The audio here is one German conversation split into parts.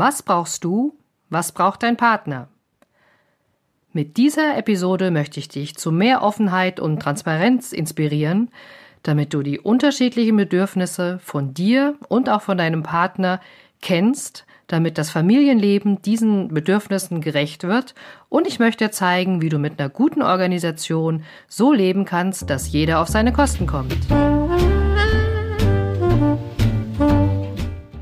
Was brauchst du? Was braucht dein Partner? Mit dieser Episode möchte ich dich zu mehr Offenheit und Transparenz inspirieren, damit du die unterschiedlichen Bedürfnisse von dir und auch von deinem Partner kennst, damit das Familienleben diesen Bedürfnissen gerecht wird. Und ich möchte dir zeigen, wie du mit einer guten Organisation so leben kannst, dass jeder auf seine Kosten kommt.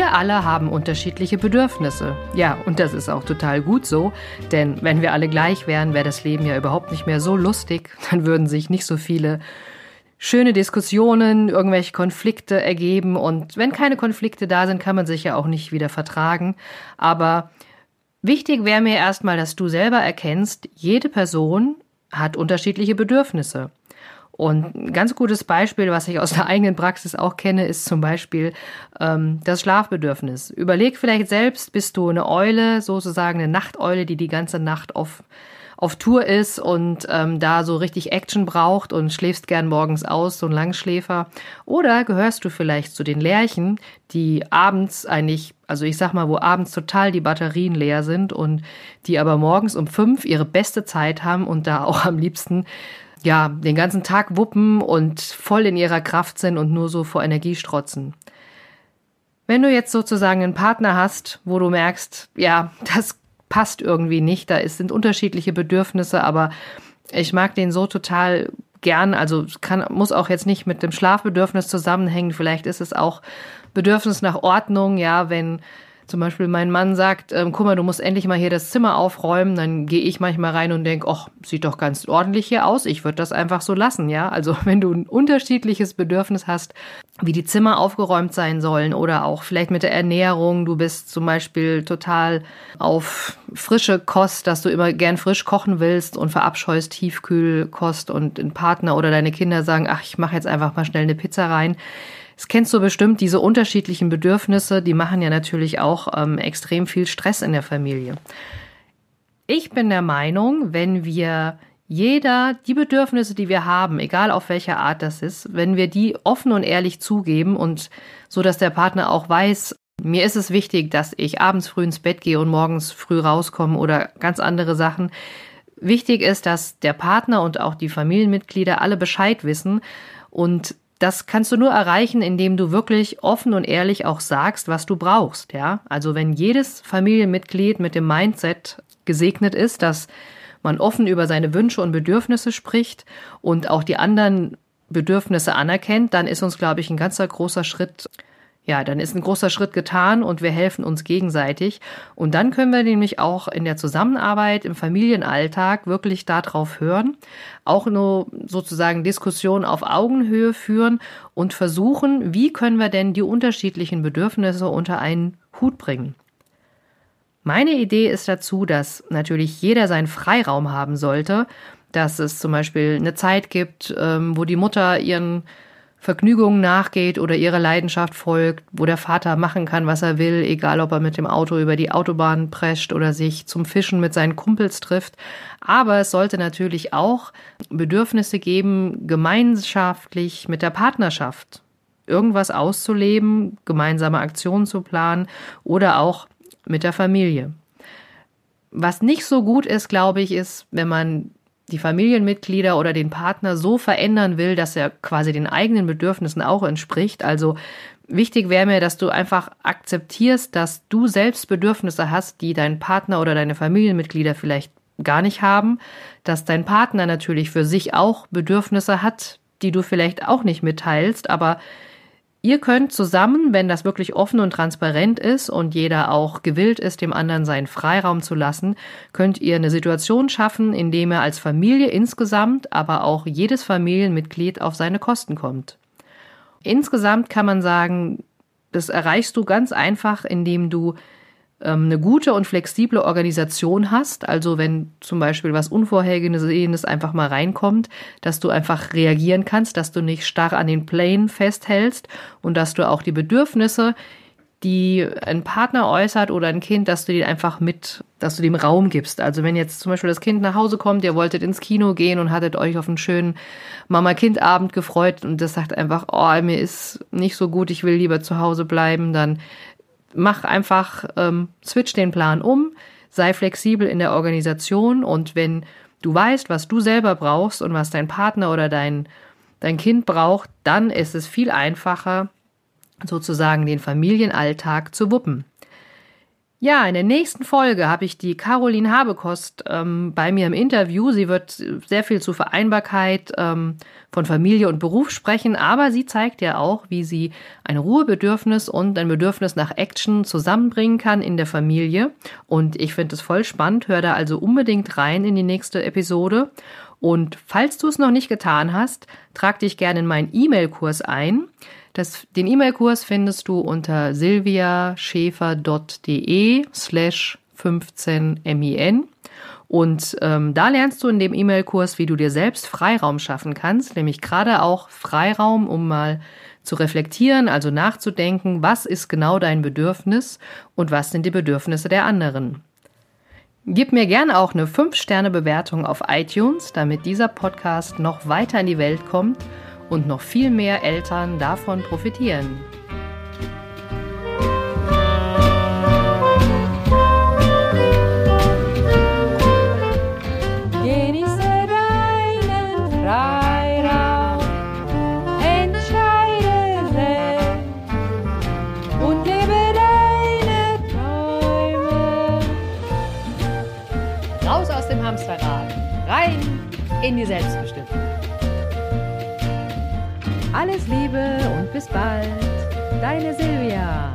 Wir alle haben unterschiedliche Bedürfnisse. Ja, und das ist auch total gut so, denn wenn wir alle gleich wären, wäre das Leben ja überhaupt nicht mehr so lustig, dann würden sich nicht so viele schöne Diskussionen, irgendwelche Konflikte ergeben und wenn keine Konflikte da sind, kann man sich ja auch nicht wieder vertragen, aber wichtig wäre mir erstmal, dass du selber erkennst, jede Person hat unterschiedliche Bedürfnisse. Und ein ganz gutes Beispiel, was ich aus der eigenen Praxis auch kenne, ist zum Beispiel ähm, das Schlafbedürfnis. Überleg vielleicht selbst, bist du eine Eule, sozusagen eine Nachteule, die die ganze Nacht auf auf Tour ist und ähm, da so richtig Action braucht und schläfst gern morgens aus, so ein Langschläfer. Oder gehörst du vielleicht zu den Lerchen, die abends eigentlich, also ich sag mal, wo abends total die Batterien leer sind und die aber morgens um fünf ihre beste Zeit haben und da auch am liebsten ja, den ganzen Tag wuppen und voll in ihrer Kraft sind und nur so vor Energie strotzen. Wenn du jetzt sozusagen einen Partner hast, wo du merkst, ja, das passt irgendwie nicht, da sind unterschiedliche Bedürfnisse, aber ich mag den so total gern, also kann, muss auch jetzt nicht mit dem Schlafbedürfnis zusammenhängen, vielleicht ist es auch Bedürfnis nach Ordnung, ja, wenn zum Beispiel mein Mann sagt, ähm, guck mal, du musst endlich mal hier das Zimmer aufräumen, dann gehe ich manchmal rein und denke, ach, sieht doch ganz ordentlich hier aus, ich würde das einfach so lassen, ja. Also wenn du ein unterschiedliches Bedürfnis hast, wie die Zimmer aufgeräumt sein sollen oder auch vielleicht mit der Ernährung, du bist zum Beispiel total auf frische Kost, dass du immer gern frisch kochen willst und verabscheust Tiefkühlkost und ein Partner oder deine Kinder sagen, ach, ich mache jetzt einfach mal schnell eine Pizza rein das kennst du bestimmt, diese unterschiedlichen Bedürfnisse, die machen ja natürlich auch ähm, extrem viel Stress in der Familie. Ich bin der Meinung, wenn wir jeder die Bedürfnisse, die wir haben, egal auf welcher Art das ist, wenn wir die offen und ehrlich zugeben und so, dass der Partner auch weiß, mir ist es wichtig, dass ich abends früh ins Bett gehe und morgens früh rauskomme oder ganz andere Sachen. Wichtig ist, dass der Partner und auch die Familienmitglieder alle Bescheid wissen und das kannst du nur erreichen, indem du wirklich offen und ehrlich auch sagst, was du brauchst, ja? Also wenn jedes Familienmitglied mit dem Mindset gesegnet ist, dass man offen über seine Wünsche und Bedürfnisse spricht und auch die anderen Bedürfnisse anerkennt, dann ist uns, glaube ich, ein ganzer großer Schritt ja, dann ist ein großer Schritt getan und wir helfen uns gegenseitig. Und dann können wir nämlich auch in der Zusammenarbeit, im Familienalltag wirklich darauf hören, auch nur sozusagen Diskussionen auf Augenhöhe führen und versuchen, wie können wir denn die unterschiedlichen Bedürfnisse unter einen Hut bringen. Meine Idee ist dazu, dass natürlich jeder seinen Freiraum haben sollte, dass es zum Beispiel eine Zeit gibt, ähm, wo die Mutter ihren Vergnügungen nachgeht oder ihrer Leidenschaft folgt, wo der Vater machen kann, was er will, egal ob er mit dem Auto über die Autobahn prescht oder sich zum Fischen mit seinen Kumpels trifft. Aber es sollte natürlich auch Bedürfnisse geben, gemeinschaftlich mit der Partnerschaft irgendwas auszuleben, gemeinsame Aktionen zu planen oder auch mit der Familie. Was nicht so gut ist, glaube ich, ist, wenn man die Familienmitglieder oder den Partner so verändern will, dass er quasi den eigenen Bedürfnissen auch entspricht. Also wichtig wäre mir, dass du einfach akzeptierst, dass du selbst Bedürfnisse hast, die dein Partner oder deine Familienmitglieder vielleicht gar nicht haben, dass dein Partner natürlich für sich auch Bedürfnisse hat, die du vielleicht auch nicht mitteilst, aber Ihr könnt zusammen, wenn das wirklich offen und transparent ist und jeder auch gewillt ist, dem anderen seinen Freiraum zu lassen, könnt ihr eine Situation schaffen, in dem er als Familie insgesamt, aber auch jedes Familienmitglied auf seine Kosten kommt. Insgesamt kann man sagen, Das erreichst du ganz einfach, indem du eine gute und flexible Organisation hast. Also wenn zum Beispiel was Unvorhergesehenes einfach mal reinkommt, dass du einfach reagieren kannst, dass du nicht starr an den Plänen festhältst und dass du auch die Bedürfnisse, die ein Partner äußert oder ein Kind, dass du die einfach mit, dass du dem Raum gibst. Also wenn jetzt zum Beispiel das Kind nach Hause kommt, ihr wolltet ins Kino gehen und hattet euch auf einen schönen Mama-Kind-Abend gefreut und das sagt einfach, oh, mir ist nicht so gut, ich will lieber zu Hause bleiben, dann mach einfach, ähm, switch den Plan um, sei flexibel in der Organisation und wenn du weißt, was du selber brauchst und was dein Partner oder dein, dein Kind braucht, dann ist es viel einfacher, sozusagen den Familienalltag zu wuppen. Ja, in der nächsten Folge habe ich die Caroline Habekost ähm, bei mir im Interview. Sie wird sehr viel zu Vereinbarkeit ähm, von Familie und Beruf sprechen, aber sie zeigt ja auch, wie sie ein Ruhebedürfnis und ein Bedürfnis nach Action zusammenbringen kann in der Familie. Und ich finde es voll spannend. Hör da also unbedingt rein in die nächste Episode. Und falls du es noch nicht getan hast, trag dich gerne in meinen E-Mail-Kurs ein. Das, den E-Mail-Kurs findest du unter silviaschäfer.de slash 15min. Und ähm, da lernst du in dem E-Mail-Kurs, wie du dir selbst Freiraum schaffen kannst, nämlich gerade auch Freiraum, um mal zu reflektieren, also nachzudenken, was ist genau dein Bedürfnis und was sind die Bedürfnisse der anderen. Gib mir gerne auch eine 5-Sterne-Bewertung auf iTunes, damit dieser Podcast noch weiter in die Welt kommt und noch viel mehr Eltern davon profitieren. Genieße deinen Freiraum, alles Liebe und bis bald. Deine Silvia.